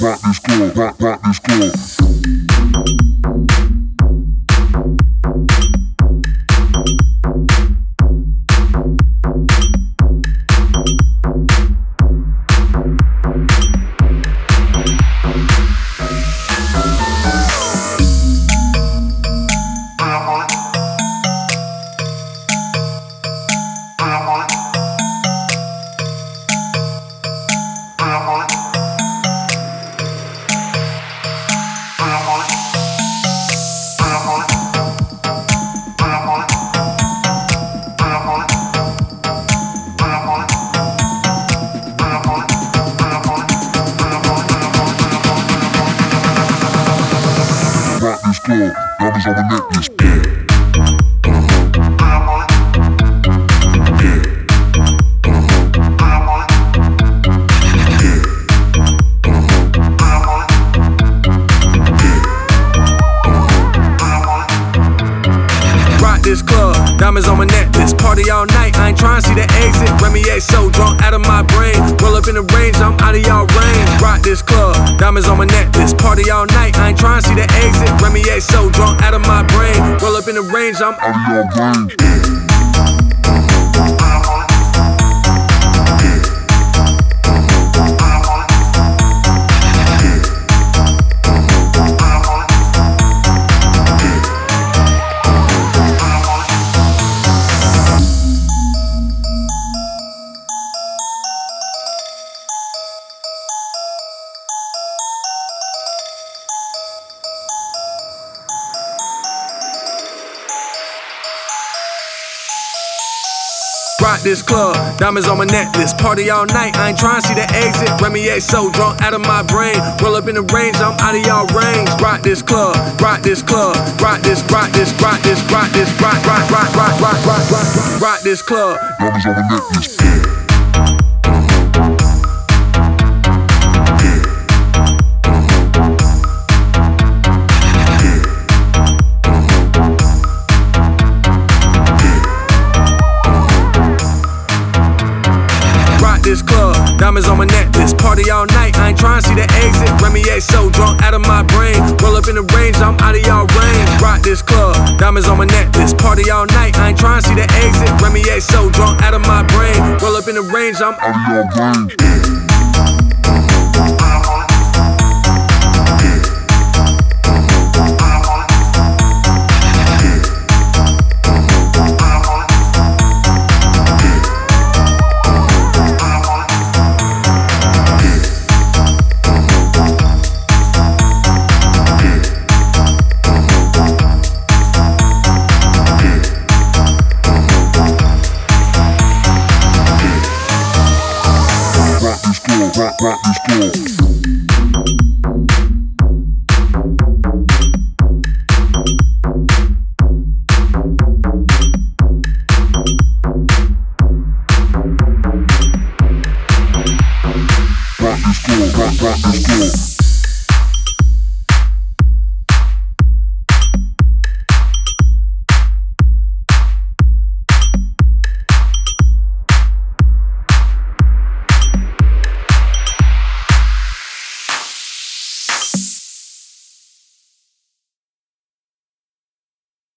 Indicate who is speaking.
Speaker 1: rock this club, rock, rock this club. Rock this club, diamonds on my necklace.
Speaker 2: This club, diamonds on my necklace. Party all night, I ain't trying to see the exit. Remy A so drunk out of my brain. Up in the range, I'm out of y'all range. Rock this club, diamonds on my necklace. Party all night, I ain't trying to see the exit. Remy A so drunk out of my brain. Roll up in the range, I'm
Speaker 1: Out of your range.
Speaker 2: rock this club. Diamonds on my necklace. Party all night. I ain't trying to see the exit. Remy A so drunk out of my brain. Roll up in the range. I'm out of y'all range. Rock this club. Rock this club. Rock this. Rock this. Rock this. Rock this. Rock rock rock rock rock rock rock rock. This club.
Speaker 1: Diamonds on my necklace.
Speaker 2: This club, diamonds on my necklace. Party all night, I ain't trying to see the exit. Remy A so drunk out of my brain. Roll up in the range, I'm out of y'all range. Rock this club, diamonds on my necklace. Party all night, I ain't trying to see the exit. Remy A so drunk out of my brain. Roll up in the range, I'm
Speaker 1: Out of your range. Rock club, rock, rock this club. Rock this club, rock, rock this.